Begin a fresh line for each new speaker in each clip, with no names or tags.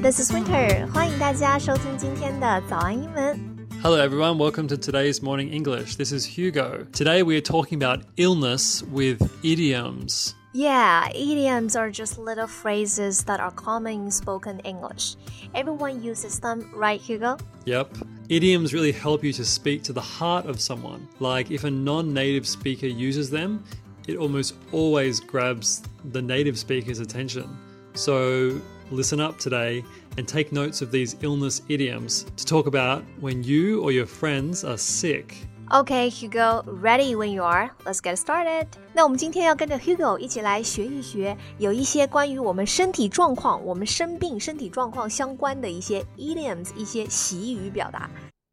this is Winter，欢迎大家收听今天的早安英文。
Hello, everyone. Welcome to today's Morning English. This is Hugo. Today we are talking about illness with idioms.
Yeah, idioms are just little phrases that are common in spoken English. Everyone uses them, right, Hugo?
Yep. Idioms really help you to speak to the heart of someone. Like if a non native speaker uses them, it almost always grabs the native speaker's attention. So listen up today and take notes of these illness idioms to talk about when you or your friends are sick.
Okay, Hugo, ready when you are. Let's get started. 那我们今天要跟着 Hugo 一起来学一学，有一些关于我们身体状况、我们生病身体状况相关的一些 idioms，一些习语表达。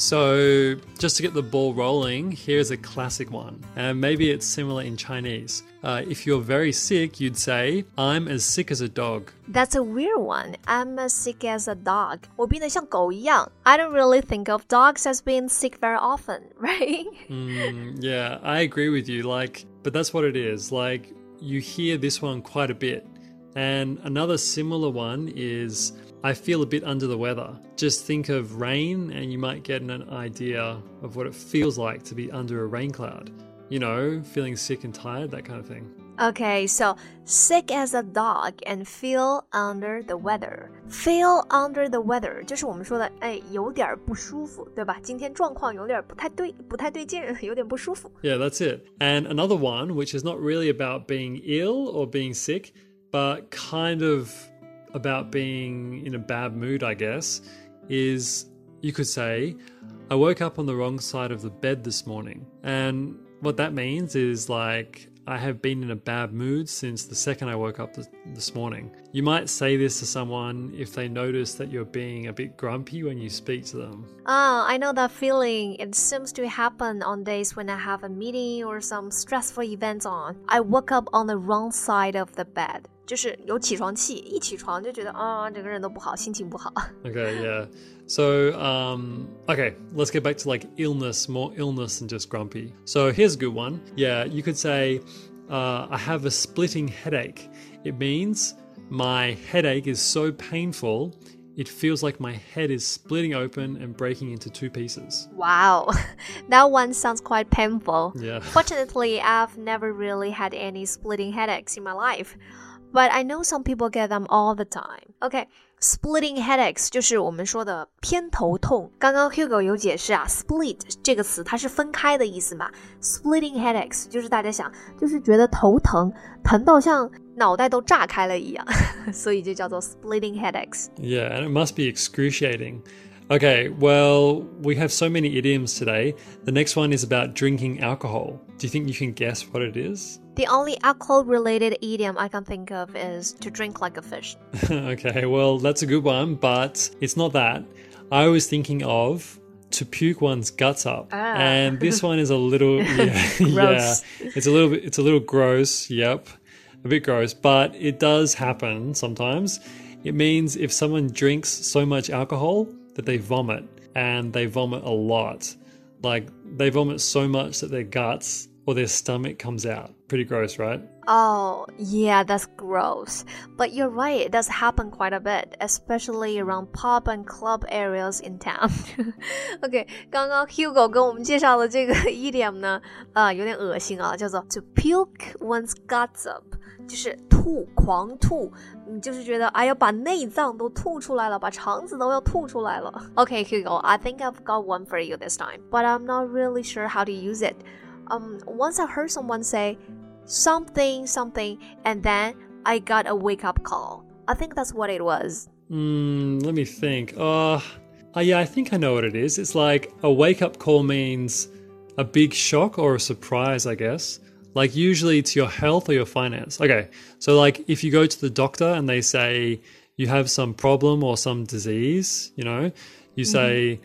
So, just to get the ball rolling, here's a classic one. And maybe it's similar in Chinese. Uh, if you're very sick, you'd say, I'm as sick as a dog.
That's a weird one. I'm as sick as a dog. 我病得像狗一样。I don't really think of dogs as being sick very often, right?
Mm, yeah, I agree with you. Like, but that's what it is. Like, you hear this one quite a bit. And another similar one is, I feel a bit under the weather. Just think of rain, and you might get an idea of what it feels like to be under a rain cloud. You know, feeling sick and tired, that kind of thing.
Okay, so sick as a dog and feel under the weather. Feel under the weather 就是我们说的，哎，有点不舒服，对吧？今天状况有点不太对，不太对劲，有点不舒服。
Yeah, that's it. And another one, which is not really about being ill or being sick, but kind of about being in a bad mood, I guess, is you could say, I woke up on the wrong side of the bed this morning. And what that means is like, I have been in a bad mood since the second I woke up this, morning. You might say this to someone if they notice that you're being a bit grumpy when you speak to them.
Ah, I know that feeling. It seems to happen on days when I have a meeting or some stressful events on. I woke up on the wrong side of the bed. 就是有起床气，一起床就觉得啊，整个人都不好，心情不好。
Okay, yeah. So, um, okay, let's get back to like illness, more illness than just grumpy. So, here's a good one. Yeah, you could say, uh, I have a splitting headache. It means my headache is so painful, it feels like my head is splitting open and breaking into two pieces.
Wow, that one sounds quite painful.
Yeah.
Fortunately, I've never really had any splitting headaches in my life, but I know some people get them all the time. Okay, splitting headaches 就是我们说的偏头痛。刚刚 Hugo 有解释啊，split 这个词它是分开的意思嘛。Splitting headaches 就是大家想，就是觉得头疼，疼到像脑袋都炸开了一样，所以就叫做 splitting headaches。
Yeah, and it must be excruciating. Okay, well, we have so many idioms today. The next one is about drinking alcohol. Do you think you can guess what it is?
The only alcohol-related idiom I can think of is to drink like a fish.
okay, well, that's a good one, but it's not that. I was thinking of to puke one's guts up, ah. and this one is a little yeah, yeah, it's a little bit, it's a little gross. Yep, a bit gross, but it does happen sometimes. It means if someone drinks so much alcohol that they vomit, and they vomit a lot, like they vomit so much that their guts or their stomach comes out. Pretty gross, right?
Oh, yeah, that's gross. But you're right, it does happen quite a bit, especially around pub and club areas in town. OK，刚刚 Hugo 跟我们介绍的这个 idiom 呢，啊、有点恶心啊，叫做 to puke one's guts up， 就是吐，狂吐，你就是觉得哎呀，把内脏都吐出来了，把肠子都要吐出来了。OK, Hugo, I think I've got one for you this time, but I'm not really sure how to use it. Um, once I heard someone say something something and then I got a wake up call. I think that's what it was.
Hmm, let me think. Uh, uh, yeah, I think I know what it is. It's like a wake up call means a big shock or a surprise, I guess. Like usually to your health or your finance. Okay, so like if you go to the doctor and they say you have some problem or some disease, you know, you mm-hmm. say,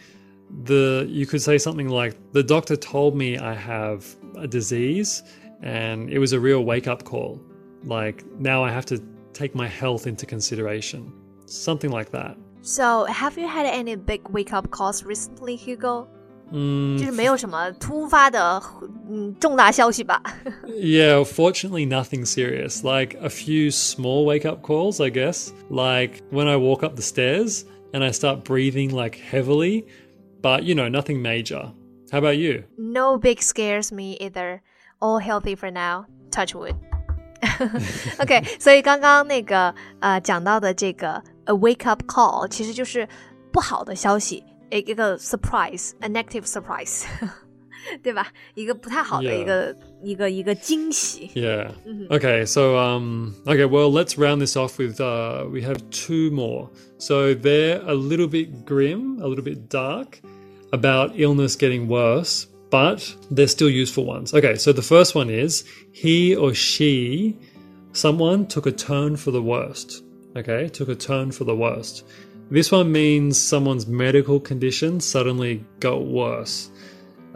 the you could say something like the doctor told me I have a disease and it was a real wake up call. Like now I have to take my health into consideration. Something like that.
So, have you had any big wake up calls recently, Hugo?
嗯
就是没有什么突发的嗯重大消息吧。
Yeah, fortunately, nothing serious. Like a few small wake up calls, I guess. Like when I walk up the stairs and I start breathing like heavily, but you know, nothing major. How about you?
No big scares me either. All healthy for now. Touch wood. OK，所以刚刚那个呃讲到的这个 a wake up call，其实就是不好的消息， 一一个 surprise，a negative surprise，对吧？一个不太好的
Yeah.
一个一个一个惊喜。
Yeah. Okay, so um okay, well, let's round this off with uh we have two more. So they're a little bit grim, a little bit dark about illness getting worse, but they're still useful ones. Okay, so the first one is he or she someone took a turn for the worst. Okay, took a turn for the worst. This one means someone's medical condition suddenly got worse.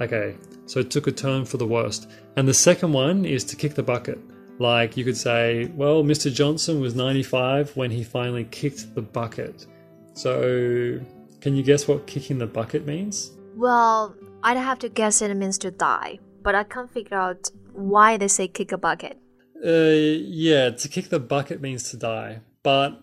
Okay, so it took a turn for the worst. And the second one is to kick the bucket. Like you could say, well, Mr. Johnson was 95 when he finally kicked the bucket. So, can you guess what kicking the bucket means?
Well, I'd have to guess it means to die, but I can't figure out why they say kick a bucket.
Uh, yeah, to kick the bucket means to die. But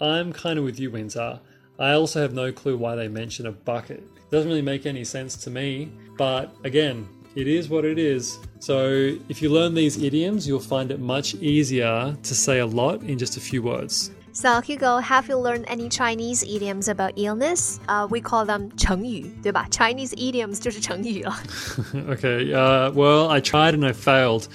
I'm kind of with you, Windsor. I also have no clue why they mention a bucket. doesn't really make any sense to me. But again, it is what it is. So if you learn these idioms, you'll find it much easier to say a lot in just a few words.
So Hugo, have you learned any Chinese idioms about illness? Uh, we call them 成语，对吧？Chinese idioms 就是成语了。
okay, uh, well, I tried and I failed.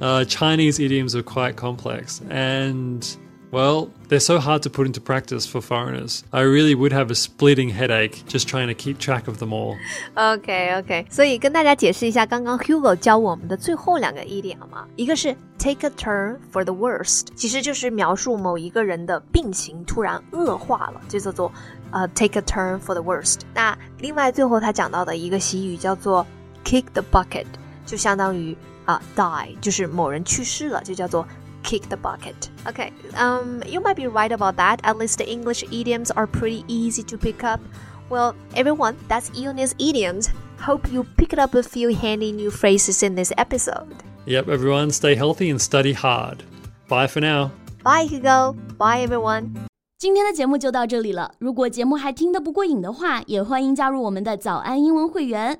Uh, Chinese idioms are quite complex, and well, they're so hard to put into practice for foreigners. I really would have a splitting headache just trying to keep track of them all.
OK OK，所以跟大家解释一下，刚刚 Hugo 教我们的最后两个 idiom 好吗？一个是 take a turn for the worst，其实就是描述某一个人的病情突然恶化了，就叫做呃 take a turn for the worst。那另外最后他讲到的一个习语叫做 kick the bucket，就相当于啊、die，就是某人去世了，就叫做 kick the bucket. Okay, um, you might be right about that. At least the English idioms are pretty easy to pick up. Well, everyone, that's illness Idioms. Hope you picked up a few handy new phrases in this episode.
Yep, everyone, stay healthy and study hard. Bye for now.
Bye, Hugo. Bye, everyone.
今天的节目就到这里了。如果节目还听得不过瘾的话，也欢迎加入我们的早安英文会员。